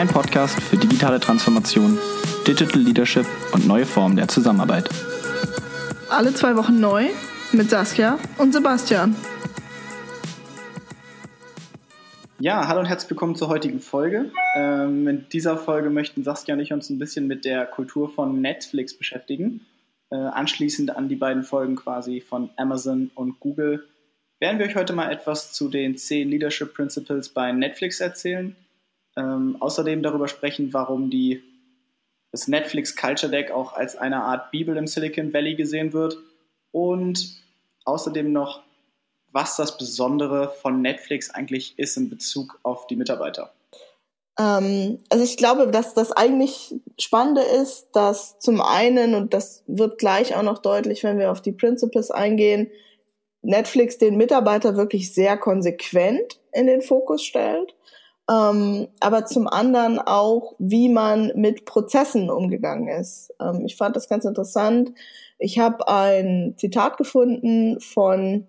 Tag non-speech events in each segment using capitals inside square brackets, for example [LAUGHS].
Dein Podcast für digitale Transformation, Digital Leadership und neue Formen der Zusammenarbeit. Alle zwei Wochen neu mit Saskia und Sebastian. Ja, hallo und herzlich willkommen zur heutigen Folge. Ähm, in dieser Folge möchten Saskia und ich uns ein bisschen mit der Kultur von Netflix beschäftigen. Äh, anschließend an die beiden Folgen quasi von Amazon und Google werden wir euch heute mal etwas zu den 10 Leadership Principles bei Netflix erzählen. Ähm, außerdem darüber sprechen, warum die, das Netflix Culture Deck auch als eine Art Bibel im Silicon Valley gesehen wird. Und außerdem noch was das Besondere von Netflix eigentlich ist in Bezug auf die Mitarbeiter. Ähm, also ich glaube, dass das eigentlich Spannende ist, dass zum einen, und das wird gleich auch noch deutlich, wenn wir auf die Principles eingehen, Netflix den Mitarbeiter wirklich sehr konsequent in den Fokus stellt, ähm, aber zum anderen auch, wie man mit Prozessen umgegangen ist. Ähm, ich fand das ganz interessant. Ich habe ein Zitat gefunden von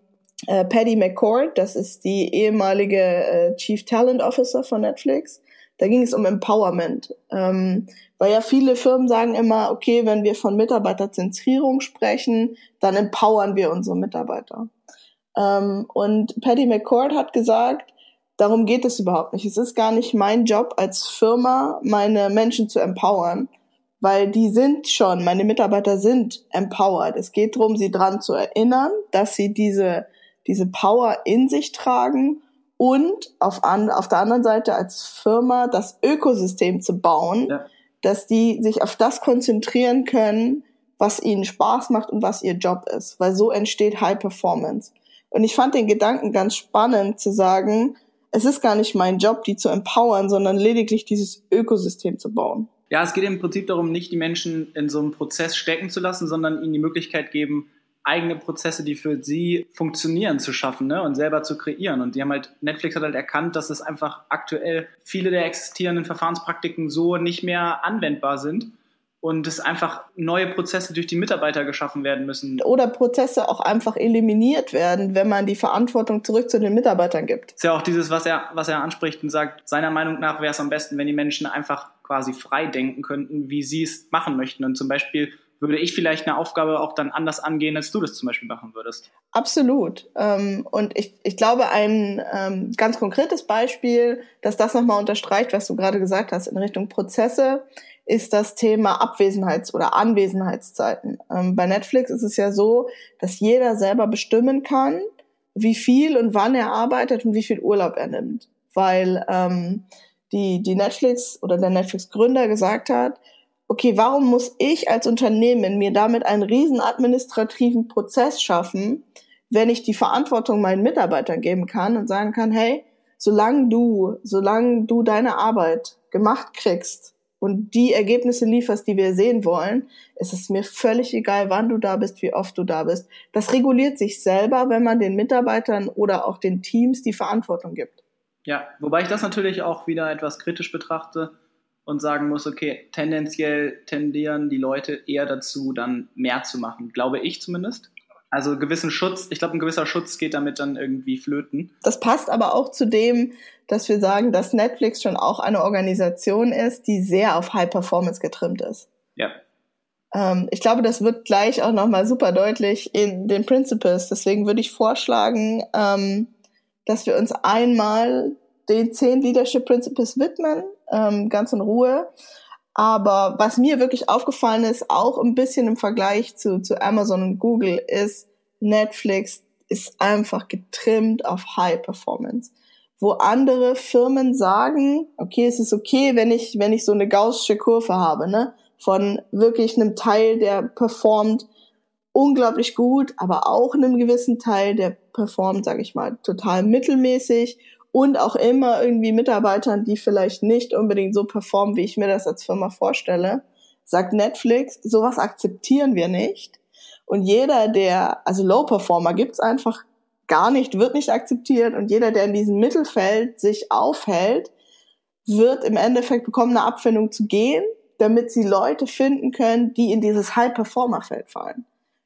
äh, Patty McCord, das ist die ehemalige äh, Chief Talent Officer von Netflix. Da ging es um Empowerment. Ähm, weil ja viele Firmen sagen immer, okay, wenn wir von Mitarbeiterzentrierung sprechen, dann empowern wir unsere Mitarbeiter. Ähm, und Patty McCord hat gesagt, darum geht es überhaupt nicht. Es ist gar nicht mein Job als Firma, meine Menschen zu empowern, weil die sind schon, meine Mitarbeiter sind empowered. Es geht darum, sie daran zu erinnern, dass sie diese diese Power in sich tragen und auf, an, auf der anderen Seite als Firma das Ökosystem zu bauen, ja. dass die sich auf das konzentrieren können, was ihnen Spaß macht und was ihr Job ist, weil so entsteht High Performance. Und ich fand den Gedanken ganz spannend zu sagen, es ist gar nicht mein Job, die zu empowern, sondern lediglich dieses Ökosystem zu bauen. Ja, es geht im Prinzip darum, nicht die Menschen in so einem Prozess stecken zu lassen, sondern ihnen die Möglichkeit geben, eigene Prozesse, die für sie funktionieren, zu schaffen ne? und selber zu kreieren. Und die haben halt, Netflix hat halt erkannt, dass es einfach aktuell viele der existierenden Verfahrenspraktiken so nicht mehr anwendbar sind und es einfach neue Prozesse durch die Mitarbeiter geschaffen werden müssen. Oder Prozesse auch einfach eliminiert werden, wenn man die Verantwortung zurück zu den Mitarbeitern gibt. Ist ja auch dieses, was er, was er anspricht und sagt, seiner Meinung nach wäre es am besten, wenn die Menschen einfach quasi frei denken könnten, wie sie es machen möchten. Und zum Beispiel würde ich vielleicht eine Aufgabe auch dann anders angehen, als du das zum Beispiel machen würdest. Absolut. Ähm, und ich, ich glaube, ein ähm, ganz konkretes Beispiel, dass das nochmal unterstreicht, was du gerade gesagt hast in Richtung Prozesse, ist das Thema Abwesenheits- oder Anwesenheitszeiten. Ähm, bei Netflix ist es ja so, dass jeder selber bestimmen kann, wie viel und wann er arbeitet und wie viel Urlaub er nimmt. Weil ähm, die, die Netflix oder der Netflix-Gründer gesagt hat, okay, warum muss ich als Unternehmen mir damit einen riesen administrativen Prozess schaffen, wenn ich die Verantwortung meinen Mitarbeitern geben kann und sagen kann, hey, solange du, solange du deine Arbeit gemacht kriegst und die Ergebnisse lieferst, die wir sehen wollen, ist es mir völlig egal, wann du da bist, wie oft du da bist. Das reguliert sich selber, wenn man den Mitarbeitern oder auch den Teams die Verantwortung gibt. Ja, wobei ich das natürlich auch wieder etwas kritisch betrachte und sagen muss, okay, tendenziell tendieren die Leute eher dazu, dann mehr zu machen, glaube ich zumindest. Also gewissen Schutz, ich glaube, ein gewisser Schutz geht damit dann irgendwie flöten. Das passt aber auch zu dem, dass wir sagen, dass Netflix schon auch eine Organisation ist, die sehr auf High Performance getrimmt ist. Ja. Ähm, ich glaube, das wird gleich auch nochmal super deutlich in den Principles. Deswegen würde ich vorschlagen, ähm, dass wir uns einmal den zehn Leadership Principles widmen ähm, ganz in Ruhe. Aber was mir wirklich aufgefallen ist, auch ein bisschen im Vergleich zu, zu Amazon und Google, ist, Netflix ist einfach getrimmt auf High Performance. Wo andere Firmen sagen, okay, es ist okay, wenn ich, wenn ich so eine gaussische Kurve habe, ne, von wirklich einem Teil, der performt unglaublich gut, aber auch einem gewissen Teil, der performt, sage ich mal, total mittelmäßig und auch immer irgendwie Mitarbeitern, die vielleicht nicht unbedingt so performen, wie ich mir das als Firma vorstelle, sagt Netflix, sowas akzeptieren wir nicht. Und jeder, der, also Low Performer gibt's einfach gar nicht, wird nicht akzeptiert. Und jeder, der in diesem Mittelfeld sich aufhält, wird im Endeffekt bekommen, eine Abfindung zu gehen, damit sie Leute finden können, die in dieses High-Performer-Feld fallen.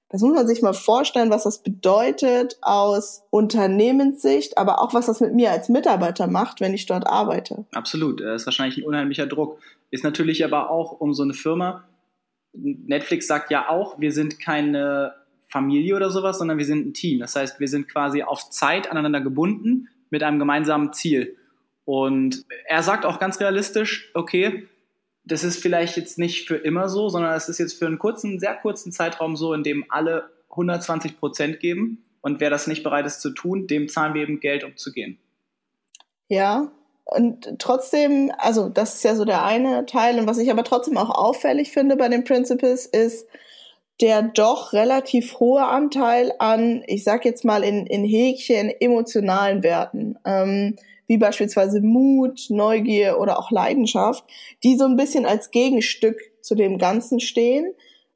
Das muss man sich mal vorstellen, was das bedeutet aus Unternehmenssicht, aber auch was das mit mir als Mitarbeiter macht, wenn ich dort arbeite. Absolut, das ist wahrscheinlich ein unheimlicher Druck. Ist natürlich aber auch um so eine Firma. Netflix sagt ja auch, wir sind keine Familie oder sowas, sondern wir sind ein Team. Das heißt, wir sind quasi auf Zeit aneinander gebunden mit einem gemeinsamen Ziel. Und er sagt auch ganz realistisch, okay, das ist vielleicht jetzt nicht für immer so, sondern es ist jetzt für einen kurzen, sehr kurzen Zeitraum so, in dem alle 120 Prozent geben. Und wer das nicht bereit ist zu tun, dem zahlen wir eben Geld, um zu gehen. Ja, und trotzdem, also das ist ja so der eine Teil. Und was ich aber trotzdem auch auffällig finde bei den Principles ist der doch relativ hohe Anteil an, ich sag jetzt mal in, in Häkchen, emotionalen Werten. Ähm, wie beispielsweise Mut, Neugier oder auch Leidenschaft, die so ein bisschen als Gegenstück zu dem Ganzen stehen.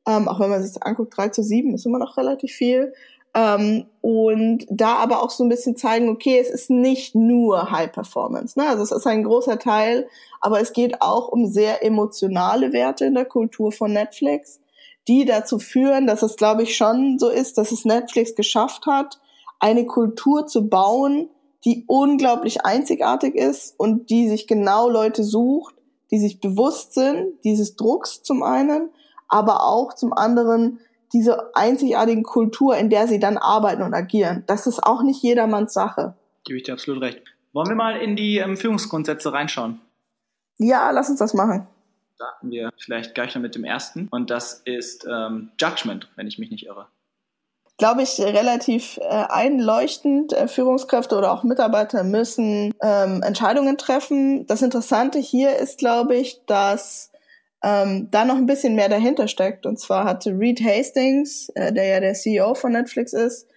Ähm, auch wenn man sich das anguckt, 3 zu 7 ist immer noch relativ viel. Ähm, und da aber auch so ein bisschen zeigen, okay, es ist nicht nur High Performance. Ne? Also es ist ein großer Teil, aber es geht auch um sehr emotionale Werte in der Kultur von Netflix, die dazu führen, dass es, glaube ich, schon so ist, dass es Netflix geschafft hat, eine Kultur zu bauen, die unglaublich einzigartig ist und die sich genau Leute sucht, die sich bewusst sind dieses Drucks zum einen, aber auch zum anderen diese einzigartigen Kultur, in der sie dann arbeiten und agieren. Das ist auch nicht jedermanns Sache. Gebe ich dir absolut recht. Wollen wir mal in die ähm, Führungsgrundsätze reinschauen? Ja, lass uns das machen. Starten wir vielleicht gleich noch mit dem ersten. Und das ist ähm, Judgment, wenn ich mich nicht irre glaube ich, relativ äh, einleuchtend. Äh, Führungskräfte oder auch Mitarbeiter müssen ähm, Entscheidungen treffen. Das Interessante hier ist, glaube ich, dass ähm, da noch ein bisschen mehr dahinter steckt. Und zwar hatte Reed Hastings, äh, der ja der CEO von Netflix ist,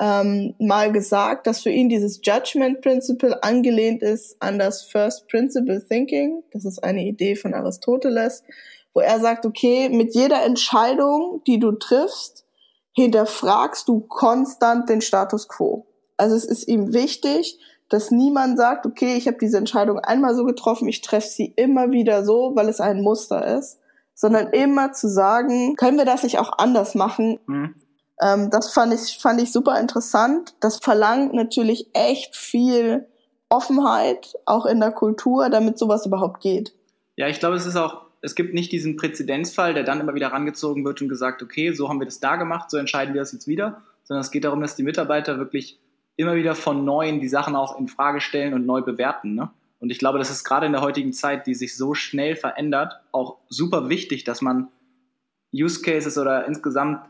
ähm, mal gesagt, dass für ihn dieses Judgment Principle angelehnt ist an das First Principle Thinking. Das ist eine Idee von Aristoteles, wo er sagt, okay, mit jeder Entscheidung, die du triffst, hinterfragst du konstant den Status quo. Also es ist ihm wichtig, dass niemand sagt, okay, ich habe diese Entscheidung einmal so getroffen, ich treffe sie immer wieder so, weil es ein Muster ist, sondern immer zu sagen, können wir das nicht auch anders machen? Mhm. Ähm, das fand ich, fand ich super interessant. Das verlangt natürlich echt viel Offenheit, auch in der Kultur, damit sowas überhaupt geht. Ja, ich glaube, es ist auch es gibt nicht diesen Präzedenzfall, der dann immer wieder rangezogen wird und gesagt, okay, so haben wir das da gemacht, so entscheiden wir das jetzt wieder, sondern es geht darum, dass die Mitarbeiter wirklich immer wieder von Neuen die Sachen auch in Frage stellen und neu bewerten. Ne? Und ich glaube, das ist gerade in der heutigen Zeit, die sich so schnell verändert, auch super wichtig, dass man Use Cases oder insgesamt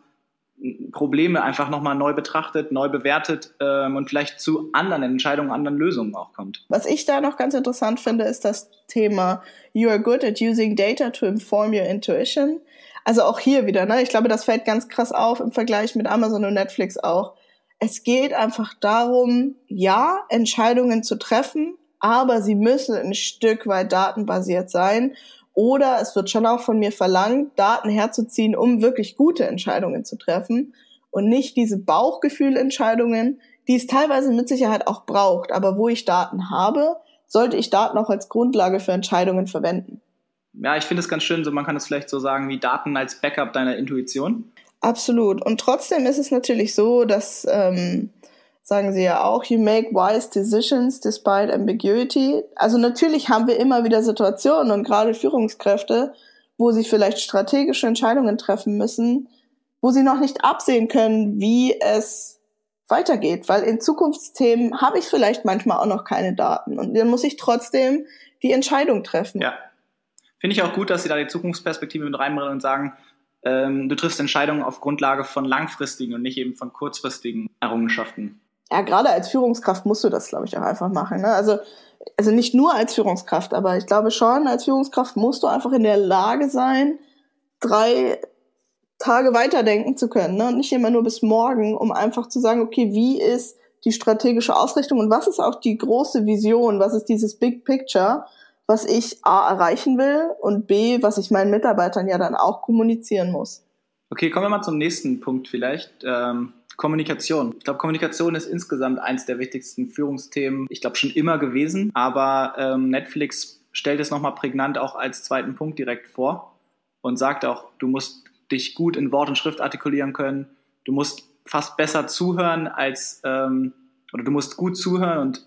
Probleme einfach nochmal neu betrachtet, neu bewertet ähm, und vielleicht zu anderen Entscheidungen, anderen Lösungen auch kommt. Was ich da noch ganz interessant finde, ist das Thema You are good at using data to inform your intuition. Also auch hier wieder, ne? Ich glaube, das fällt ganz krass auf im Vergleich mit Amazon und Netflix auch. Es geht einfach darum, ja, Entscheidungen zu treffen, aber sie müssen ein Stück weit datenbasiert sein oder es wird schon auch von mir verlangt, Daten herzuziehen, um wirklich gute Entscheidungen zu treffen und nicht diese Bauchgefühlentscheidungen, die es teilweise mit Sicherheit auch braucht. Aber wo ich Daten habe, sollte ich Daten auch als Grundlage für Entscheidungen verwenden. Ja, ich finde es ganz schön, so man kann es vielleicht so sagen wie Daten als Backup deiner Intuition. Absolut. Und trotzdem ist es natürlich so, dass ähm, sagen sie ja auch, you make wise decisions despite ambiguity. Also natürlich haben wir immer wieder Situationen und gerade Führungskräfte, wo sie vielleicht strategische Entscheidungen treffen müssen, wo sie noch nicht absehen können, wie es weitergeht, weil in Zukunftsthemen habe ich vielleicht manchmal auch noch keine Daten und dann muss ich trotzdem die Entscheidung treffen. Ja. Finde ich auch gut, dass Sie da die Zukunftsperspektive mit reinbringen und sagen, ähm, du triffst Entscheidungen auf Grundlage von langfristigen und nicht eben von kurzfristigen Errungenschaften ja, gerade als Führungskraft musst du das, glaube ich, auch einfach machen. Ne? Also, also nicht nur als Führungskraft, aber ich glaube schon, als Führungskraft musst du einfach in der Lage sein, drei Tage weiterdenken zu können. Ne? Und nicht immer nur bis morgen, um einfach zu sagen, okay, wie ist die strategische Ausrichtung und was ist auch die große Vision, was ist dieses Big Picture, was ich A erreichen will und B, was ich meinen Mitarbeitern ja dann auch kommunizieren muss. Okay, kommen wir mal zum nächsten Punkt vielleicht. Ähm Kommunikation. Ich glaube, Kommunikation ist insgesamt eins der wichtigsten Führungsthemen, ich glaube, schon immer gewesen. Aber ähm, Netflix stellt es nochmal prägnant auch als zweiten Punkt direkt vor und sagt auch, du musst dich gut in Wort und Schrift artikulieren können. du musst fast besser zuhören als, ähm, oder du musst gut zuhören und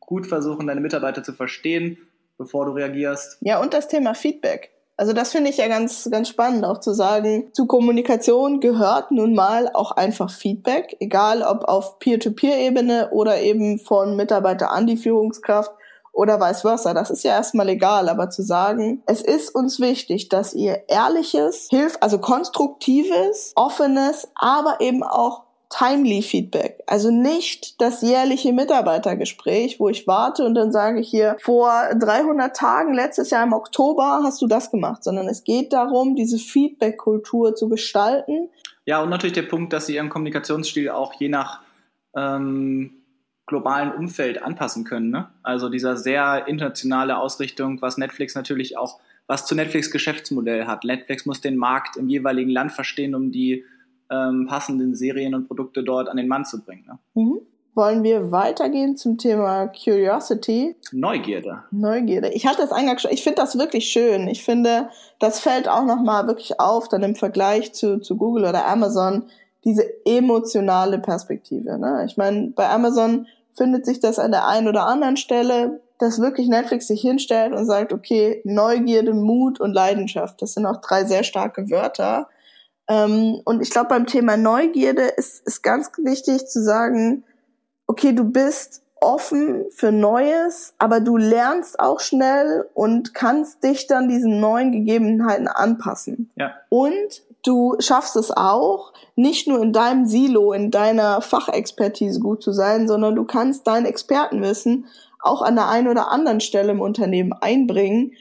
gut versuchen, deine Mitarbeiter zu verstehen, bevor du reagierst. Ja, und das Thema Feedback. Also das finde ich ja ganz, ganz spannend, auch zu sagen, zu Kommunikation gehört nun mal auch einfach Feedback, egal ob auf Peer-to-Peer-Ebene oder eben von Mitarbeiter an die Führungskraft oder vice versa. Das ist ja erstmal egal, aber zu sagen, es ist uns wichtig, dass ihr ehrliches, hilf, also konstruktives, offenes, aber eben auch timely Feedback. Also nicht das jährliche Mitarbeitergespräch, wo ich warte und dann sage ich hier, vor 300 Tagen, letztes Jahr im Oktober hast du das gemacht, sondern es geht darum, diese Feedback-Kultur zu gestalten. Ja, und natürlich der Punkt, dass sie ihren Kommunikationsstil auch je nach ähm, globalen Umfeld anpassen können. Ne? Also dieser sehr internationale Ausrichtung, was Netflix natürlich auch, was zu Netflix Geschäftsmodell hat. Netflix muss den Markt im jeweiligen Land verstehen, um die ähm, passenden Serien und Produkte dort an den Mann zu bringen. Ne? Mhm. Wollen wir weitergehen zum Thema Curiosity? Neugierde. Neugierde. Ich hatte das eingangs schon, ich finde das wirklich schön. Ich finde, das fällt auch nochmal wirklich auf, dann im Vergleich zu, zu Google oder Amazon, diese emotionale Perspektive. Ne? Ich meine, bei Amazon findet sich das an der einen oder anderen Stelle, dass wirklich Netflix sich hinstellt und sagt, okay, Neugierde, Mut und Leidenschaft, das sind auch drei sehr starke Wörter. Ähm, und ich glaube, beim Thema Neugierde ist, ist ganz wichtig zu sagen, okay, du bist offen für Neues, aber du lernst auch schnell und kannst dich dann diesen neuen Gegebenheiten anpassen. Ja. Und du schaffst es auch, nicht nur in deinem Silo, in deiner Fachexpertise gut zu sein, sondern du kannst dein Expertenwissen auch an der einen oder anderen Stelle im Unternehmen einbringen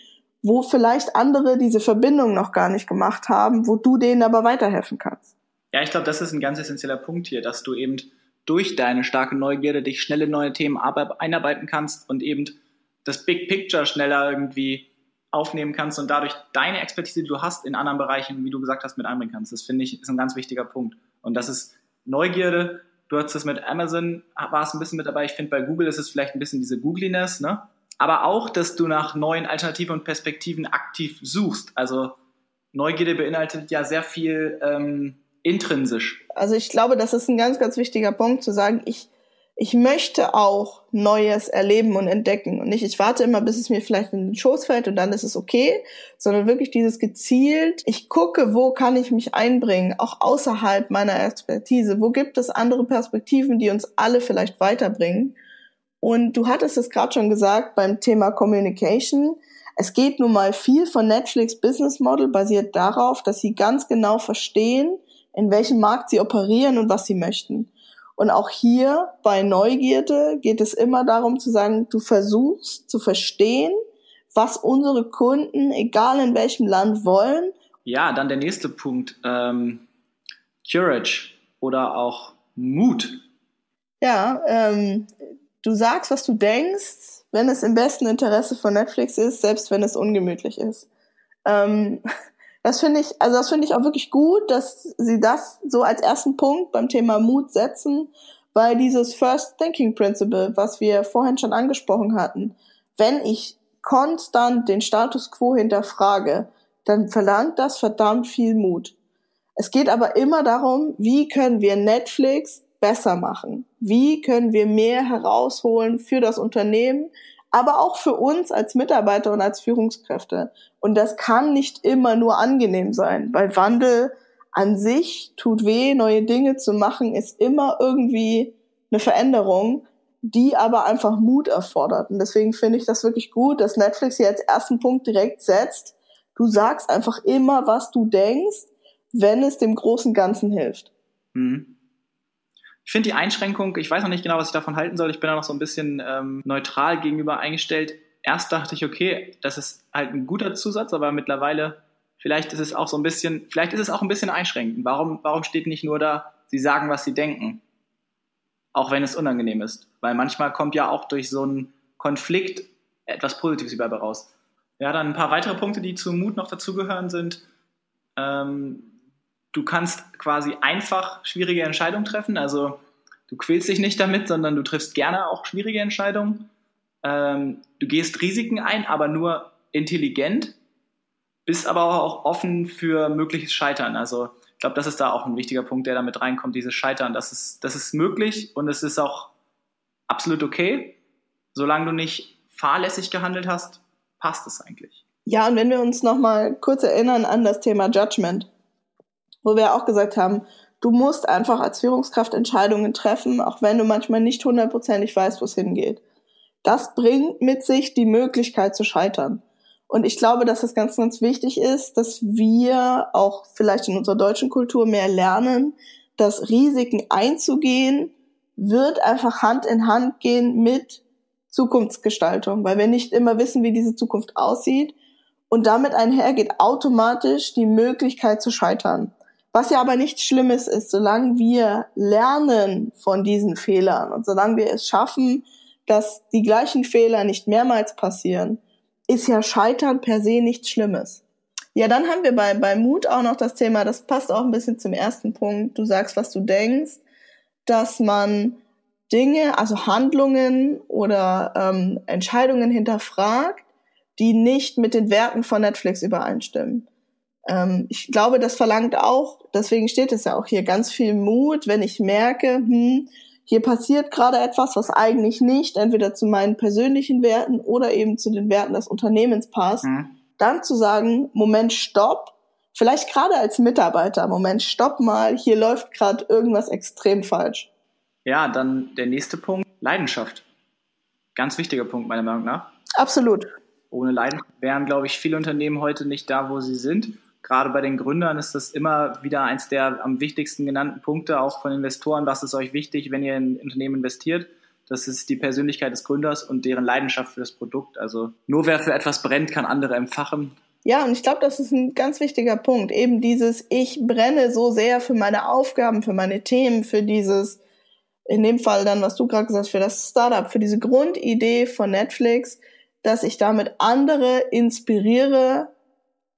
wo vielleicht andere diese Verbindung noch gar nicht gemacht haben, wo du denen aber weiterhelfen kannst. Ja, ich glaube, das ist ein ganz essentieller Punkt hier, dass du eben durch deine starke Neugierde dich schnell in neue Themen einarbeiten kannst und eben das Big Picture schneller irgendwie aufnehmen kannst und dadurch deine Expertise, die du hast in anderen Bereichen, wie du gesagt hast, mit einbringen kannst. Das finde ich ist ein ganz wichtiger Punkt. Und das ist Neugierde. Du hast es mit Amazon, war es ein bisschen mit dabei. Ich finde, bei Google ist es vielleicht ein bisschen diese Googliness, ne? Aber auch, dass du nach neuen Alternativen und Perspektiven aktiv suchst. Also Neugierde beinhaltet ja sehr viel ähm, intrinsisch. Also ich glaube, das ist ein ganz, ganz wichtiger Punkt zu sagen, ich, ich möchte auch Neues erleben und entdecken. Und nicht, ich warte immer, bis es mir vielleicht in den Schoß fällt und dann ist es okay, sondern wirklich dieses gezielt, ich gucke, wo kann ich mich einbringen, auch außerhalb meiner Expertise. Wo gibt es andere Perspektiven, die uns alle vielleicht weiterbringen? Und du hattest es gerade schon gesagt beim Thema Communication. Es geht nun mal viel von Netflix Business Model basiert darauf, dass sie ganz genau verstehen, in welchem Markt sie operieren und was sie möchten. Und auch hier bei Neugierde geht es immer darum zu sagen, du versuchst zu verstehen, was unsere Kunden, egal in welchem Land, wollen. Ja, dann der nächste Punkt. Ähm, Courage oder auch Mut. Ja, ähm, du sagst, was du denkst, wenn es im besten Interesse von Netflix ist, selbst wenn es ungemütlich ist. Ähm, [LAUGHS] das finde ich, also das finde ich auch wirklich gut, dass sie das so als ersten Punkt beim Thema Mut setzen, weil dieses First Thinking Principle, was wir vorhin schon angesprochen hatten, wenn ich konstant den Status quo hinterfrage, dann verlangt das verdammt viel Mut. Es geht aber immer darum, wie können wir Netflix besser machen? Wie können wir mehr herausholen für das Unternehmen, aber auch für uns als Mitarbeiter und als Führungskräfte? Und das kann nicht immer nur angenehm sein, weil Wandel an sich tut weh, neue Dinge zu machen, ist immer irgendwie eine Veränderung, die aber einfach Mut erfordert. Und deswegen finde ich das wirklich gut, dass Netflix hier als ersten Punkt direkt setzt. Du sagst einfach immer, was du denkst, wenn es dem großen Ganzen hilft. Mhm. Ich finde die Einschränkung, ich weiß noch nicht genau, was ich davon halten soll. Ich bin da noch so ein bisschen ähm, neutral gegenüber eingestellt. Erst dachte ich, okay, das ist halt ein guter Zusatz, aber mittlerweile, vielleicht ist es auch so ein bisschen, vielleicht ist es auch ein bisschen einschränkend. Warum, warum steht nicht nur da, sie sagen, was sie denken? Auch wenn es unangenehm ist. Weil manchmal kommt ja auch durch so einen Konflikt etwas Positives überall raus. Ja, dann ein paar weitere Punkte, die zu Mut noch dazugehören, sind, ähm, du kannst quasi einfach schwierige Entscheidungen treffen. Also du quälst dich nicht damit, sondern du triffst gerne auch schwierige Entscheidungen. Ähm, du gehst Risiken ein, aber nur intelligent, bist aber auch offen für mögliches Scheitern. Also Ich glaube, das ist da auch ein wichtiger Punkt, der da mit reinkommt, dieses Scheitern. Das ist, das ist möglich und es ist auch absolut okay. Solange du nicht fahrlässig gehandelt hast, passt es eigentlich. Ja, und wenn wir uns nochmal kurz erinnern an das Thema Judgment, wo wir auch gesagt haben, du musst einfach als Führungskraft Entscheidungen treffen, auch wenn du manchmal nicht hundertprozentig weißt, wo es hingeht. Das bringt mit sich die Möglichkeit zu scheitern. Und ich glaube, dass es ganz, ganz wichtig ist, dass wir auch vielleicht in unserer deutschen Kultur mehr lernen, dass Risiken einzugehen wird einfach Hand in Hand gehen mit Zukunftsgestaltung, weil wir nicht immer wissen, wie diese Zukunft aussieht. Und damit einhergeht automatisch die Möglichkeit zu scheitern. Was ja aber nichts Schlimmes ist, solange wir lernen von diesen Fehlern und solange wir es schaffen, dass die gleichen Fehler nicht mehrmals passieren, ist ja Scheitern per se nichts Schlimmes. Ja, dann haben wir bei, bei Mut auch noch das Thema, das passt auch ein bisschen zum ersten Punkt. Du sagst, was du denkst, dass man Dinge, also Handlungen oder ähm, Entscheidungen hinterfragt, die nicht mit den Werten von Netflix übereinstimmen. Ähm, ich glaube, das verlangt auch, deswegen steht es ja auch hier, ganz viel Mut, wenn ich merke, hm, hier passiert gerade etwas, was eigentlich nicht entweder zu meinen persönlichen Werten oder eben zu den Werten des Unternehmens passt, mhm. dann zu sagen, Moment, stopp, vielleicht gerade als Mitarbeiter, Moment, stopp mal, hier läuft gerade irgendwas extrem falsch. Ja, dann der nächste Punkt, Leidenschaft. Ganz wichtiger Punkt meiner Meinung nach. Absolut. Ohne Leidenschaft wären, glaube ich, viele Unternehmen heute nicht da, wo sie sind gerade bei den Gründern ist das immer wieder eins der am wichtigsten genannten Punkte, auch von Investoren. Was ist euch wichtig, wenn ihr in ein Unternehmen investiert? Das ist die Persönlichkeit des Gründers und deren Leidenschaft für das Produkt. Also nur wer für etwas brennt, kann andere empfachen. Ja, und ich glaube, das ist ein ganz wichtiger Punkt. Eben dieses, ich brenne so sehr für meine Aufgaben, für meine Themen, für dieses, in dem Fall dann, was du gerade gesagt hast, für das Startup, für diese Grundidee von Netflix, dass ich damit andere inspiriere,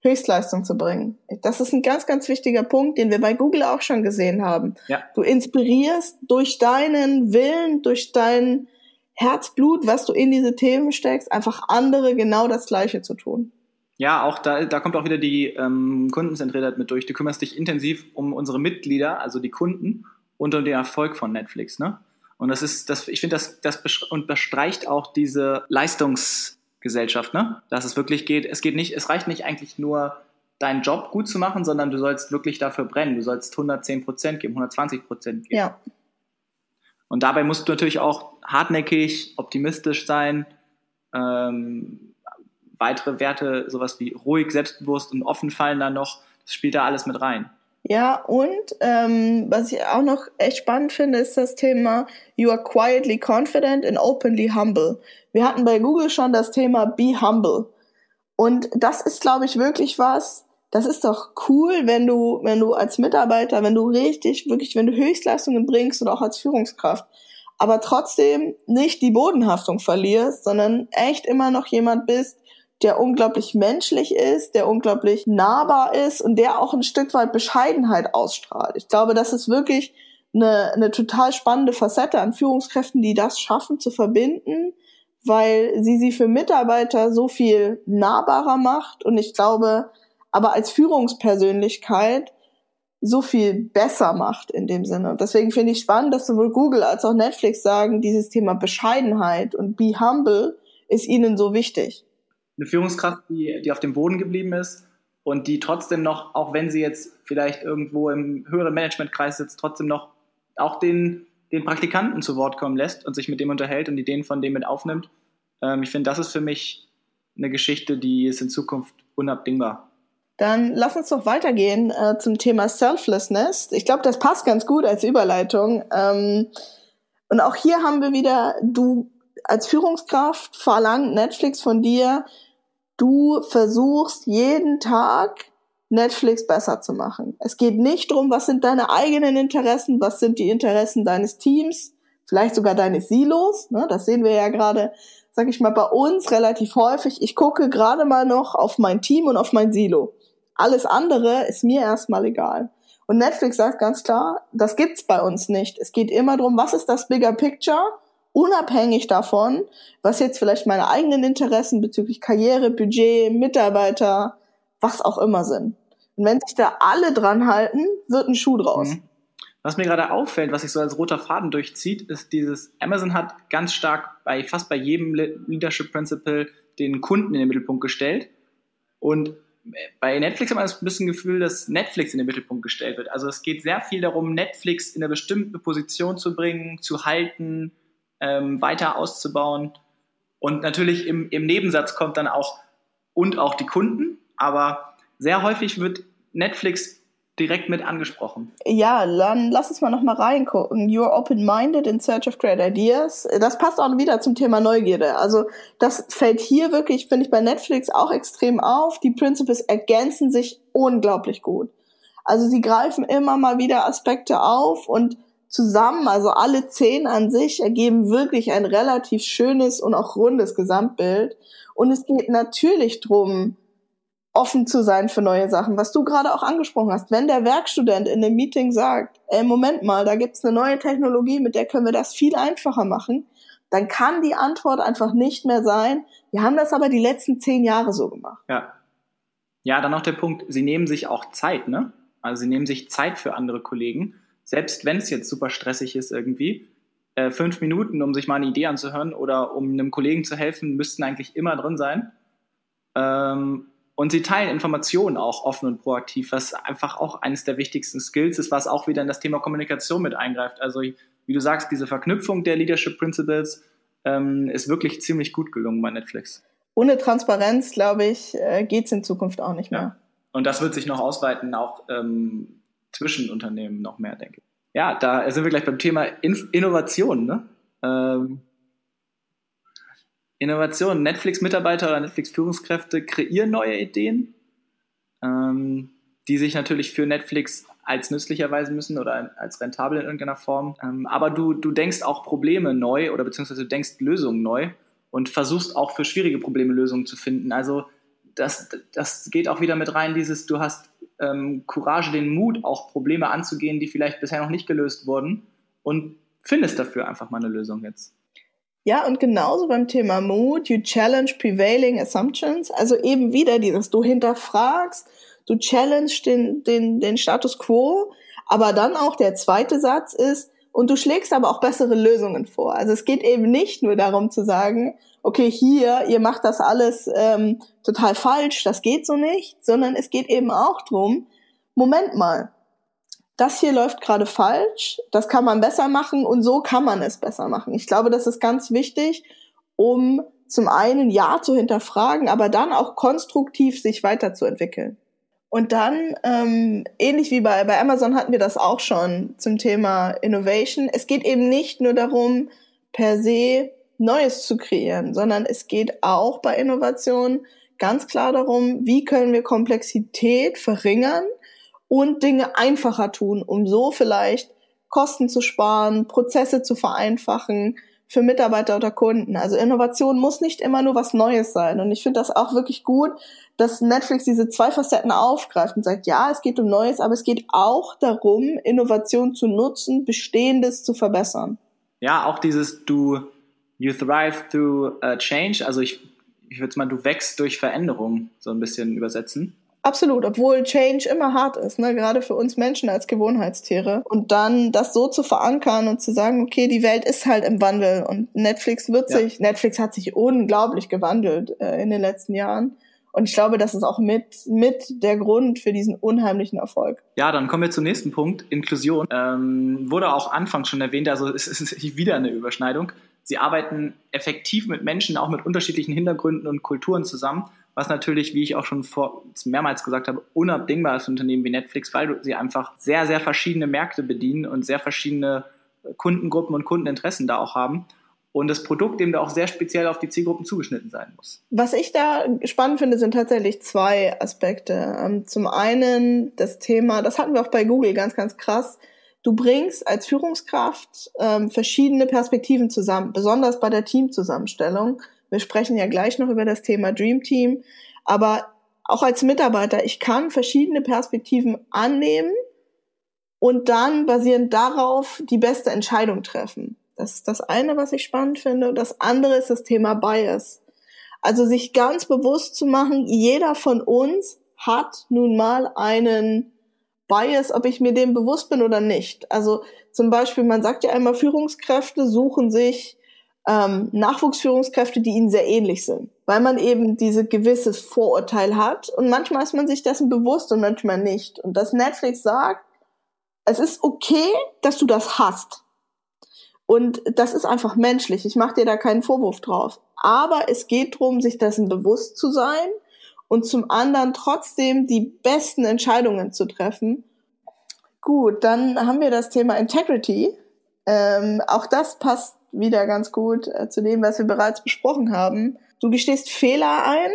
Höchstleistung zu bringen. Das ist ein ganz, ganz wichtiger Punkt, den wir bei Google auch schon gesehen haben. Ja. Du inspirierst durch deinen Willen, durch dein Herzblut, was du in diese Themen steckst, einfach andere genau das Gleiche zu tun. Ja, auch da, da kommt auch wieder die ähm, Kundenzentriertheit mit durch. Du kümmerst dich intensiv um unsere Mitglieder, also die Kunden, und um den Erfolg von Netflix. Ne? Und das ist, das, ich finde, das, das unterstreicht auch diese Leistungs- Gesellschaft, ne? Dass es wirklich geht, es geht nicht, es reicht nicht eigentlich nur, deinen Job gut zu machen, sondern du sollst wirklich dafür brennen. Du sollst 110 Prozent geben, 120 Prozent geben. Ja. Und dabei musst du natürlich auch hartnäckig, optimistisch sein, ähm, weitere Werte, sowas wie ruhig, selbstbewusst und offen fallen da noch. Das spielt da alles mit rein. Ja, und ähm, was ich auch noch echt spannend finde, ist das Thema You are quietly confident and openly humble. Wir hatten bei Google schon das Thema Be humble. Und das ist, glaube ich, wirklich was, das ist doch cool, wenn du, wenn du als Mitarbeiter, wenn du richtig, wirklich, wenn du Höchstleistungen bringst und auch als Führungskraft, aber trotzdem nicht die Bodenhaftung verlierst, sondern echt immer noch jemand bist, der unglaublich menschlich ist, der unglaublich nahbar ist und der auch ein Stück weit Bescheidenheit ausstrahlt. Ich glaube, das ist wirklich eine, eine total spannende Facette an Führungskräften, die das schaffen zu verbinden, weil sie sie für Mitarbeiter so viel nahbarer macht und ich glaube, aber als Führungspersönlichkeit so viel besser macht in dem Sinne. Und deswegen finde ich spannend, dass sowohl Google als auch Netflix sagen, dieses Thema Bescheidenheit und be humble ist ihnen so wichtig eine Führungskraft, die, die auf dem Boden geblieben ist und die trotzdem noch, auch wenn sie jetzt vielleicht irgendwo im höheren Managementkreis sitzt, trotzdem noch auch den, den Praktikanten zu Wort kommen lässt und sich mit dem unterhält und Ideen von dem mit aufnimmt. Ähm, ich finde, das ist für mich eine Geschichte, die ist in Zukunft unabdingbar. Dann lass uns doch weitergehen äh, zum Thema Selflessness. Ich glaube, das passt ganz gut als Überleitung. Ähm, und auch hier haben wir wieder, du als Führungskraft verlangt Netflix von dir, du versuchst jeden Tag Netflix besser zu machen. Es geht nicht darum, was sind deine eigenen Interessen, was sind die Interessen deines Teams, vielleicht sogar deines Silos. Ne? Das sehen wir ja gerade, sag ich mal, bei uns relativ häufig. Ich gucke gerade mal noch auf mein Team und auf mein Silo. Alles andere ist mir erstmal egal. Und Netflix sagt ganz klar, das gibt's bei uns nicht. Es geht immer darum, was ist das Bigger Picture unabhängig davon, was jetzt vielleicht meine eigenen Interessen bezüglich Karriere, Budget, Mitarbeiter, was auch immer sind. Und wenn sich da alle dran halten, wird ein Schuh draus. Mhm. Was mir gerade auffällt, was sich so als roter Faden durchzieht, ist dieses, Amazon hat ganz stark bei fast bei jedem Leadership Principle den Kunden in den Mittelpunkt gestellt. Und bei Netflix hat man ein bisschen Gefühl, dass Netflix in den Mittelpunkt gestellt wird. Also es geht sehr viel darum, Netflix in eine bestimmte Position zu bringen, zu halten, ähm, weiter auszubauen. Und natürlich im, im Nebensatz kommt dann auch und auch die Kunden. Aber sehr häufig wird Netflix direkt mit angesprochen. Ja, dann lass uns mal noch mal reingucken. You're open-minded in search of great ideas. Das passt auch wieder zum Thema Neugierde. Also das fällt hier wirklich, finde ich, bei Netflix auch extrem auf. Die Principles ergänzen sich unglaublich gut. Also sie greifen immer mal wieder Aspekte auf und zusammen, also alle zehn an sich, ergeben wirklich ein relativ schönes und auch rundes Gesamtbild. Und es geht natürlich drum, offen zu sein für neue Sachen, was du gerade auch angesprochen hast. Wenn der Werkstudent in dem Meeting sagt, ey, Moment mal, da gibt's eine neue Technologie, mit der können wir das viel einfacher machen, dann kann die Antwort einfach nicht mehr sein, wir haben das aber die letzten zehn Jahre so gemacht. Ja. Ja, dann noch der Punkt, sie nehmen sich auch Zeit, ne? Also sie nehmen sich Zeit für andere Kollegen, selbst wenn es jetzt super stressig ist irgendwie. Äh, fünf Minuten, um sich mal eine Idee anzuhören oder um einem Kollegen zu helfen, müssten eigentlich immer drin sein. Ähm, und sie teilen Informationen auch offen und proaktiv, was einfach auch eines der wichtigsten Skills ist, was auch wieder in das Thema Kommunikation mit eingreift. Also, wie du sagst, diese Verknüpfung der Leadership Principles ähm, ist wirklich ziemlich gut gelungen bei Netflix. Ohne Transparenz, glaube ich, äh, geht es in Zukunft auch nicht mehr. Ja. Und das wird sich noch ausweiten, auch ähm, zwischen Unternehmen noch mehr, denke. Ja, da sind wir gleich beim Thema In Innovation. Ne? Ähm, Innovation. Netflix-Mitarbeiter oder Netflix-Führungskräfte kreieren neue Ideen, ähm, die sich natürlich für Netflix als nützlich erweisen müssen oder als rentabel in irgendeiner Form. Ähm, aber du, du denkst auch Probleme neu oder beziehungsweise du denkst Lösungen neu und versuchst auch für schwierige Probleme Lösungen zu finden. Also das, das geht auch wieder mit rein, dieses, du hast ähm, Courage, den Mut, auch Probleme anzugehen, die vielleicht bisher noch nicht gelöst wurden und findest dafür einfach mal eine Lösung jetzt. Ja, und genauso beim Thema Mood, you challenge prevailing assumptions, also eben wieder dieses, du hinterfragst, du challenge den, den, den Status quo, aber dann auch der zweite Satz ist, und du schlägst aber auch bessere Lösungen vor. Also es geht eben nicht nur darum zu sagen, okay, hier, ihr macht das alles ähm, total falsch, das geht so nicht, sondern es geht eben auch drum, Moment mal, das hier läuft gerade falsch, das kann man besser machen und so kann man es besser machen. Ich glaube, das ist ganz wichtig, um zum einen Ja zu hinterfragen, aber dann auch konstruktiv sich weiterzuentwickeln. Und dann, ähm, ähnlich wie bei, bei Amazon hatten wir das auch schon zum Thema Innovation. Es geht eben nicht nur darum, per se Neues zu kreieren, sondern es geht auch bei Innovation ganz klar darum, wie können wir Komplexität verringern und Dinge einfacher tun, um so vielleicht Kosten zu sparen, Prozesse zu vereinfachen für Mitarbeiter oder Kunden. Also Innovation muss nicht immer nur was Neues sein. Und ich finde das auch wirklich gut, dass Netflix diese zwei Facetten aufgreift und sagt, ja, es geht um Neues, aber es geht auch darum, Innovation zu nutzen, Bestehendes zu verbessern. Ja, auch dieses du, you thrive through uh, change. Also ich, ich würde es mal, du wächst durch Veränderung so ein bisschen übersetzen. Absolut, obwohl Change immer hart ist, ne? gerade für uns Menschen als Gewohnheitstiere. Und dann das so zu verankern und zu sagen, okay, die Welt ist halt im Wandel und Netflix wird ja. sich, Netflix hat sich unglaublich gewandelt äh, in den letzten Jahren. Und ich glaube, das ist auch mit, mit der Grund für diesen unheimlichen Erfolg. Ja, dann kommen wir zum nächsten Punkt, Inklusion. Ähm, wurde auch anfangs schon erwähnt, also es ist wieder eine Überschneidung. Sie arbeiten effektiv mit Menschen, auch mit unterschiedlichen Hintergründen und Kulturen zusammen was natürlich, wie ich auch schon vor, mehrmals gesagt habe, unabdingbar ist für Unternehmen wie Netflix, weil sie einfach sehr, sehr verschiedene Märkte bedienen und sehr verschiedene Kundengruppen und Kundeninteressen da auch haben. Und das Produkt eben da auch sehr speziell auf die Zielgruppen zugeschnitten sein muss. Was ich da spannend finde, sind tatsächlich zwei Aspekte. Ähm, zum einen das Thema, das hatten wir auch bei Google ganz, ganz krass. Du bringst als Führungskraft ähm, verschiedene Perspektiven zusammen, besonders bei der Teamzusammenstellung. Wir sprechen ja gleich noch über das Thema Dream Team. Aber auch als Mitarbeiter, ich kann verschiedene Perspektiven annehmen und dann basierend darauf die beste Entscheidung treffen. Das ist das eine, was ich spannend finde. Das andere ist das Thema Bias. Also sich ganz bewusst zu machen, jeder von uns hat nun mal einen Bias, ob ich mir dem bewusst bin oder nicht. Also zum Beispiel, man sagt ja einmal, Führungskräfte suchen sich ähm, Nachwuchsführungskräfte, die ihnen sehr ähnlich sind, weil man eben diese gewisses Vorurteil hat und manchmal ist man sich dessen bewusst und manchmal nicht. Und dass Netflix sagt, es ist okay, dass du das hast. Und das ist einfach menschlich. Ich mache dir da keinen Vorwurf drauf. Aber es geht darum, sich dessen bewusst zu sein und zum anderen trotzdem die besten Entscheidungen zu treffen. Gut, dann haben wir das Thema Integrity. Ähm, auch das passt wieder ganz gut äh, zu dem, was wir bereits besprochen haben. Du gestehst Fehler ein,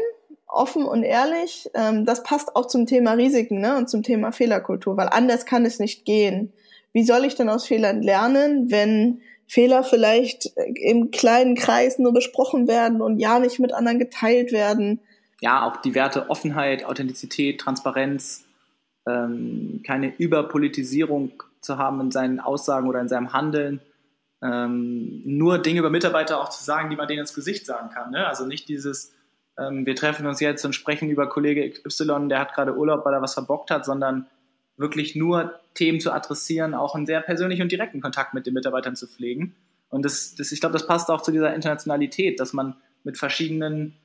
offen und ehrlich. Ähm, das passt auch zum Thema Risiken ne, und zum Thema Fehlerkultur, weil anders kann es nicht gehen. Wie soll ich denn aus Fehlern lernen, wenn Fehler vielleicht im kleinen Kreis nur besprochen werden und ja nicht mit anderen geteilt werden? ja, auch die Werte Offenheit, Authentizität, Transparenz, ähm, keine Überpolitisierung zu haben in seinen Aussagen oder in seinem Handeln. Ähm, nur Dinge über Mitarbeiter auch zu sagen, die man denen ins Gesicht sagen kann. Ne? Also nicht dieses, ähm, wir treffen uns jetzt und sprechen über Kollege Y, der hat gerade Urlaub, weil er was verbockt hat, sondern wirklich nur Themen zu adressieren, auch einen sehr persönlichen und direkten Kontakt mit den Mitarbeitern zu pflegen. Und das, das, ich glaube, das passt auch zu dieser Internationalität, dass man mit verschiedenen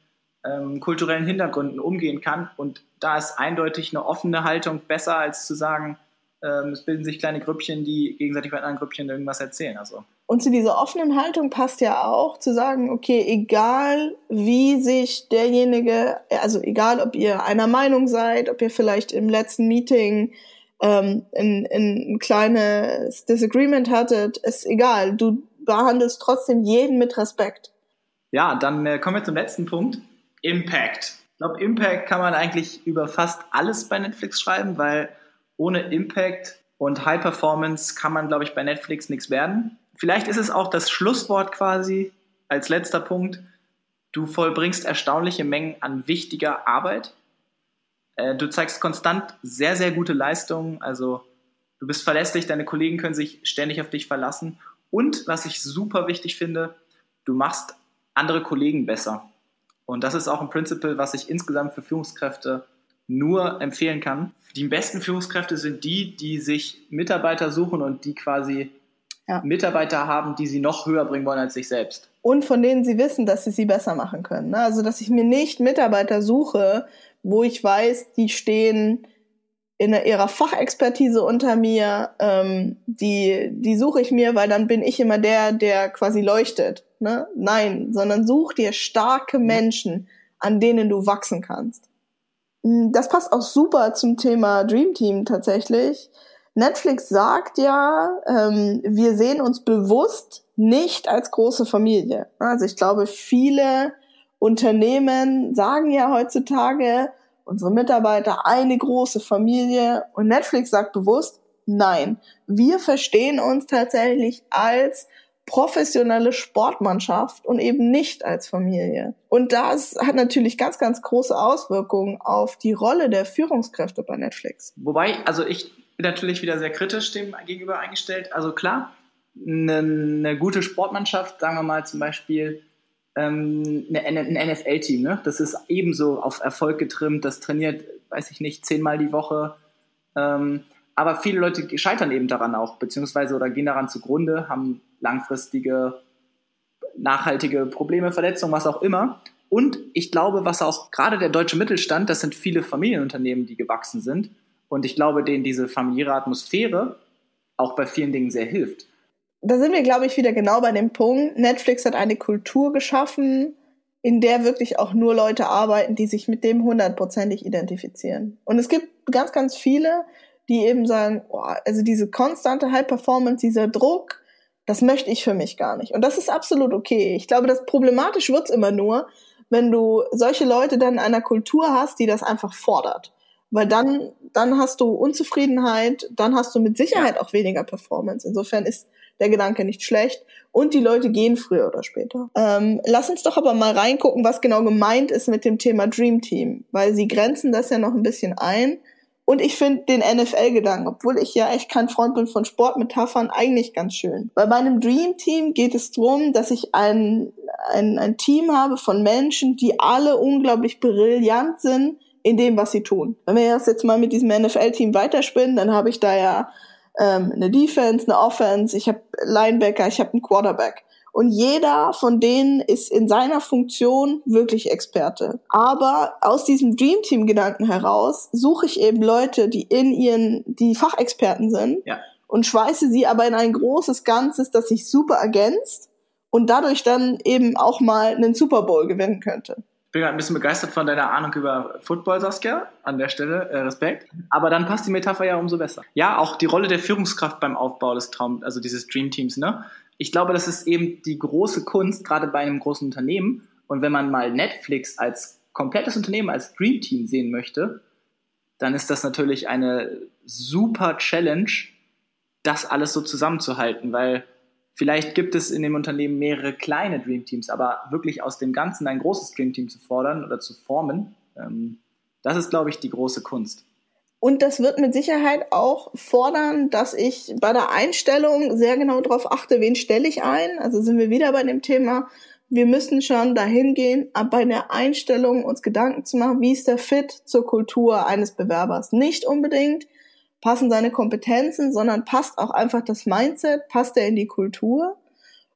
ähm, kulturellen Hintergründen umgehen kann. Und da ist eindeutig eine offene Haltung besser, als zu sagen, es bilden sich kleine Grüppchen, die gegenseitig bei anderen Grüppchen irgendwas erzählen. Also. Und zu dieser offenen Haltung passt ja auch zu sagen, okay, egal wie sich derjenige, also egal ob ihr einer Meinung seid, ob ihr vielleicht im letzten Meeting ähm, ein, ein kleines Disagreement hattet, ist egal. Du behandelst trotzdem jeden mit Respekt. Ja, dann äh, kommen wir zum letzten Punkt. Impact. Ich glaube, Impact kann man eigentlich über fast alles bei Netflix schreiben, weil ohne Impact und High Performance kann man, glaube ich, bei Netflix nichts werden. Vielleicht ist es auch das Schlusswort quasi als letzter Punkt. Du vollbringst erstaunliche Mengen an wichtiger Arbeit. Äh, du zeigst konstant sehr, sehr gute Leistungen. Also du bist verlässlich, deine Kollegen können sich ständig auf dich verlassen. Und was ich super wichtig finde, du machst andere Kollegen besser. Und das ist auch ein Principle, was ich insgesamt für Führungskräfte nur empfehlen kann. Die besten Führungskräfte sind die, die sich Mitarbeiter suchen und die quasi ja. Mitarbeiter haben, die sie noch höher bringen wollen als sich selbst. Und von denen sie wissen, dass sie sie besser machen können. Ne? Also, dass ich mir nicht Mitarbeiter suche, wo ich weiß, die stehen in ihrer Fachexpertise unter mir, ähm, die, die suche ich mir, weil dann bin ich immer der, der quasi leuchtet. Ne? Nein, sondern such dir starke mhm. Menschen, an denen du wachsen kannst. Hm, das passt auch super zum Thema Dream Team tatsächlich. Netflix sagt ja, ähm, wir sehen uns bewusst nicht als große Familie. Also ich glaube, viele Unternehmen sagen ja heutzutage, unsere Mitarbeiter eine große Familie und Netflix sagt bewusst, nein, wir verstehen uns tatsächlich als professionelle Sportmannschaft und eben nicht als Familie. Und das hat natürlich ganz, ganz große Auswirkungen auf die Rolle der Führungskräfte bei Netflix. Wobei, also ich bin natürlich wieder sehr kritisch dem gegenüber eingestellt. Also klar, eine, eine gute Sportmannschaft, sagen wir mal zum Beispiel, ähm, ein NFL-Team, ne? das ist ebenso auf Erfolg getrimmt, das trainiert, weiß ich nicht, zehnmal die Woche. Ähm, aber viele Leute scheitern eben daran auch, beziehungsweise oder gehen daran zugrunde, haben langfristige, nachhaltige Probleme, Verletzungen, was auch immer. Und ich glaube, was auch gerade der deutsche Mittelstand, das sind viele Familienunternehmen, die gewachsen sind. Und ich glaube, denen diese familiäre Atmosphäre auch bei vielen Dingen sehr hilft da sind wir, glaube ich, wieder genau bei dem Punkt. Netflix hat eine Kultur geschaffen, in der wirklich auch nur Leute arbeiten, die sich mit dem hundertprozentig identifizieren. Und es gibt ganz, ganz viele, die eben sagen, oh, also diese konstante High Performance, dieser Druck, das möchte ich für mich gar nicht. Und das ist absolut okay. Ich glaube, das problematisch wird's immer nur, wenn du solche Leute dann in einer Kultur hast, die das einfach fordert. Weil dann, dann hast du Unzufriedenheit, dann hast du mit Sicherheit auch weniger Performance. Insofern ist der Gedanke nicht schlecht und die Leute gehen früher oder später. Ähm, lass uns doch aber mal reingucken, was genau gemeint ist mit dem Thema Dream Team, weil sie grenzen das ja noch ein bisschen ein. Und ich finde den NFL-Gedanken, obwohl ich ja echt kein Freund bin von Sportmetaphern, eigentlich ganz schön. Bei meinem Dream Team geht es darum, dass ich ein, ein, ein Team habe von Menschen, die alle unglaublich brillant sind in dem, was sie tun. Wenn wir das jetzt mal mit diesem NFL-Team weiterspinnen, dann habe ich da ja ähm, eine Defense, eine Offense, ich habe Linebacker, ich habe einen Quarterback. Und jeder von denen ist in seiner Funktion wirklich Experte. Aber aus diesem Dream Team Gedanken heraus suche ich eben Leute, die in ihren, die Fachexperten sind ja. und schweiße sie aber in ein großes Ganzes, das sich super ergänzt und dadurch dann eben auch mal einen Super Bowl gewinnen könnte. Ich bin gerade ein bisschen begeistert von deiner Ahnung über Football, Saskia. An der Stelle äh, Respekt. Aber dann passt die Metapher ja umso besser. Ja, auch die Rolle der Führungskraft beim Aufbau des Traum, also dieses Dream Teams, ne? Ich glaube, das ist eben die große Kunst, gerade bei einem großen Unternehmen. Und wenn man mal Netflix als komplettes Unternehmen, als Dream Team sehen möchte, dann ist das natürlich eine super Challenge, das alles so zusammenzuhalten, weil vielleicht gibt es in dem Unternehmen mehrere kleine Dream Teams, aber wirklich aus dem Ganzen ein großes Dream Team zu fordern oder zu formen, ähm, das ist, glaube ich, die große Kunst. Und das wird mit Sicherheit auch fordern, dass ich bei der Einstellung sehr genau darauf achte, wen stelle ich ein. Also sind wir wieder bei dem Thema, wir müssen schon dahin gehen, bei der Einstellung uns Gedanken zu machen, wie ist der Fit zur Kultur eines Bewerbers. Nicht unbedingt passen seine Kompetenzen, sondern passt auch einfach das Mindset, passt er in die Kultur.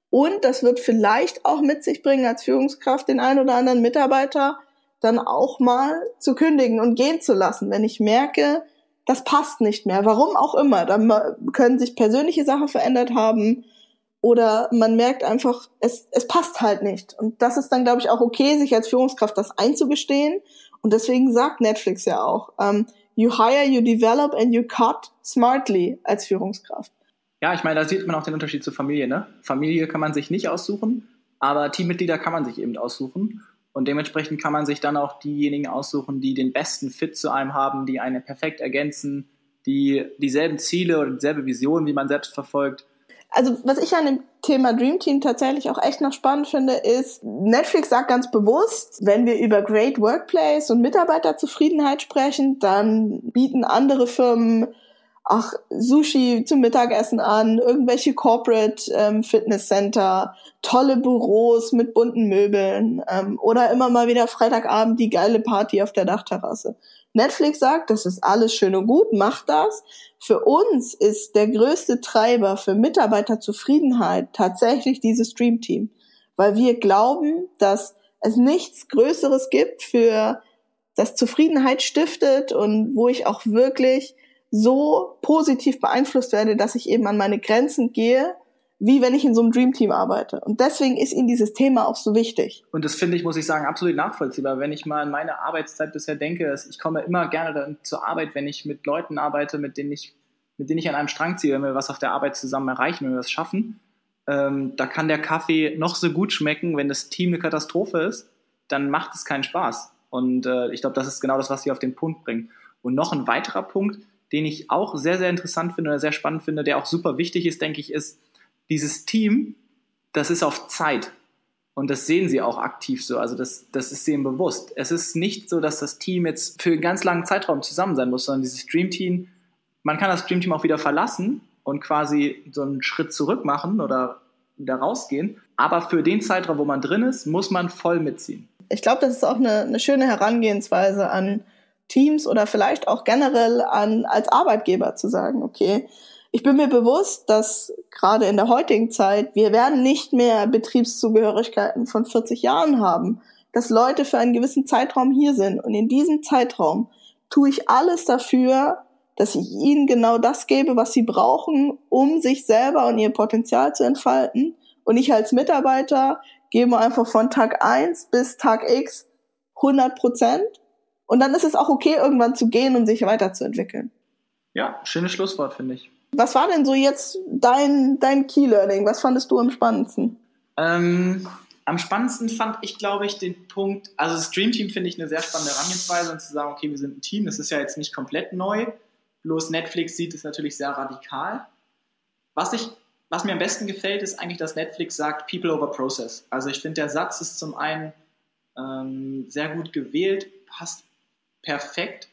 Und das wird vielleicht auch mit sich bringen als Führungskraft den einen oder anderen Mitarbeiter, dann auch mal zu kündigen und gehen zu lassen, wenn ich merke, das passt nicht mehr. Warum auch immer. Dann können sich persönliche Sachen verändert haben oder man merkt einfach, es, es passt halt nicht. Und das ist dann, glaube ich, auch okay, sich als Führungskraft das einzugestehen. Und deswegen sagt Netflix ja auch, um, ähm, you hire, you develop and you cut smartly als Führungskraft. Ja, ich meine, da sieht man auch den Unterschied zur Familie. Ne? Familie kann man sich nicht aussuchen, aber Teammitglieder kann man sich eben aussuchen. Und dementsprechend kann man sich dann auch diejenigen aussuchen, die den besten Fit zu einem haben, die einen perfekt ergänzen, die dieselben Ziele oder dieselbe Vision, wie man selbst verfolgt. Also was ich an dem Thema Dream Team tatsächlich auch echt noch spannend finde, ist, Netflix sagt ganz bewusst, wenn wir über Great Workplace und Mitarbeiterzufriedenheit sprechen, dann bieten andere Firmen ach, Sushi zum Mittagessen an, irgendwelche Corporate ähm, Fitness Center, tolle Büros mit bunten Möbeln ähm, oder immer mal wieder Freitagabend die geile Party auf der Dachterrasse. Netflix sagt, das ist alles schön und gut, macht das. Für uns ist der größte Treiber für Mitarbeiterzufriedenheit tatsächlich dieses Stream Team, weil wir glauben, dass es nichts Größeres gibt für das Zufriedenheit stiftet und wo ich auch wirklich so positiv beeinflusst werde, dass ich eben an meine Grenzen gehe, wie wenn ich in so einem Dream Team arbeite. Und deswegen ist Ihnen dieses Thema auch so wichtig. Und das finde ich, muss ich sagen, absolut nachvollziehbar. Wenn ich mal an meine Arbeitszeit bisher denke, ich komme immer gerne zur Arbeit, wenn ich mit Leuten arbeite, mit denen ich, mit denen ich an einem Strang ziehe, wenn wir was auf der Arbeit zusammen erreichen, wenn wir was schaffen. Ähm, da kann der Kaffee noch so gut schmecken, wenn das Team eine Katastrophe ist, dann macht es keinen Spaß. Und äh, ich glaube, das ist genau das, was Sie auf den Punkt bringen. Und noch ein weiterer Punkt, den ich auch sehr, sehr interessant finde oder sehr spannend finde, der auch super wichtig ist, denke ich, ist, dieses Team, das ist auf Zeit. Und das sehen sie auch aktiv so. Also das, das ist ihnen bewusst. Es ist nicht so, dass das Team jetzt für einen ganz langen Zeitraum zusammen sein muss, sondern dieses Dream Team, man kann das Dream Team auch wieder verlassen und quasi so einen Schritt zurück machen oder wieder rausgehen. Aber für den Zeitraum, wo man drin ist, muss man voll mitziehen. Ich glaube, das ist auch eine, eine schöne Herangehensweise an Teams oder vielleicht auch generell an, als Arbeitgeber zu sagen, okay, ich bin mir bewusst, dass gerade in der heutigen Zeit wir werden nicht mehr Betriebszugehörigkeiten von 40 Jahren haben, dass Leute für einen gewissen Zeitraum hier sind. Und in diesem Zeitraum tue ich alles dafür, dass ich ihnen genau das gebe, was sie brauchen, um sich selber und ihr Potenzial zu entfalten. Und ich als Mitarbeiter gebe einfach von Tag 1 bis Tag X 100 Prozent und dann ist es auch okay, irgendwann zu gehen und sich weiterzuentwickeln. Ja, schönes Schlusswort, finde ich. Was war denn so jetzt dein, dein Key-Learning? Was fandest du am spannendsten? Ähm, am spannendsten fand ich, glaube ich, den Punkt, also das Dream Team finde ich eine sehr spannende Herangehensweise und zu sagen, okay, wir sind ein Team, das ist ja jetzt nicht komplett neu, bloß Netflix sieht es natürlich sehr radikal. Was, ich, was mir am besten gefällt, ist eigentlich, dass Netflix sagt, People over Process. Also ich finde, der Satz ist zum einen ähm, sehr gut gewählt, passt perfekt.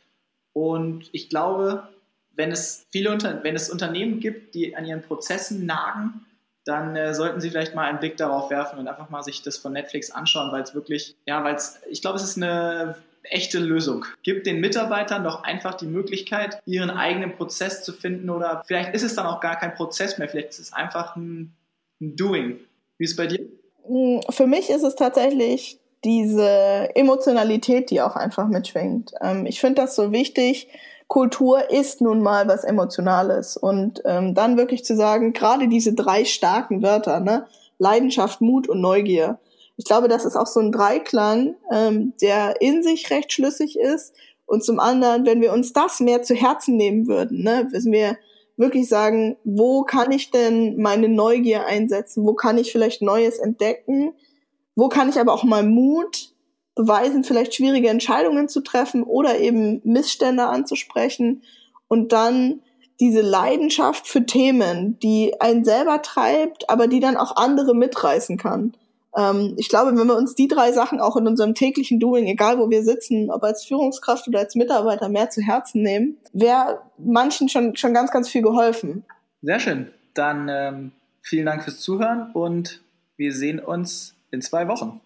Und ich glaube, wenn es viele Unter wenn es Unternehmen gibt, die an ihren Prozessen nagen, dann äh, sollten Sie vielleicht mal einen Blick darauf werfen und einfach mal sich das von Netflix anschauen, weil es wirklich, ja, weil es, ich glaube, es ist eine echte Lösung. Gibt den Mitarbeitern doch einfach die Möglichkeit, ihren eigenen Prozess zu finden oder vielleicht ist es dann auch gar kein Prozess mehr, vielleicht ist es einfach ein, ein Doing. Wie ist es bei dir? Hm, für mich ist es tatsächlich diese Emotionalität, die auch einfach mitschwingt. Ähm, ich finde das so wichtig. Kultur ist nun mal was Emotionales. Und ähm, dann wirklich zu sagen, gerade diese drei starken Wörter, ne? Leidenschaft, Mut und Neugier. Ich glaube, das ist auch so ein Dreiklang, ähm, der in sich recht schlüssig ist. Und zum anderen, wenn wir uns das mehr zu Herzen nehmen würden, ne, wenn wir wirklich sagen, wo kann ich denn meine Neugier einsetzen? Wo kann ich vielleicht Neues entdecken? Wo kann ich aber auch mal Mut beweisen, vielleicht schwierige Entscheidungen zu treffen oder eben Missstände anzusprechen und dann diese Leidenschaft für Themen, die einen selber treibt, aber die dann auch andere mitreißen kann. Ähm, ich glaube, wenn wir uns die drei Sachen auch in unserem täglichen Doing, egal wo wir sitzen, ob als Führungskraft oder als Mitarbeiter, mehr zu Herzen nehmen, wäre manchen schon, schon ganz, ganz viel geholfen. Sehr schön. Dann ähm, vielen Dank fürs Zuhören und wir sehen uns in zwei Wochen.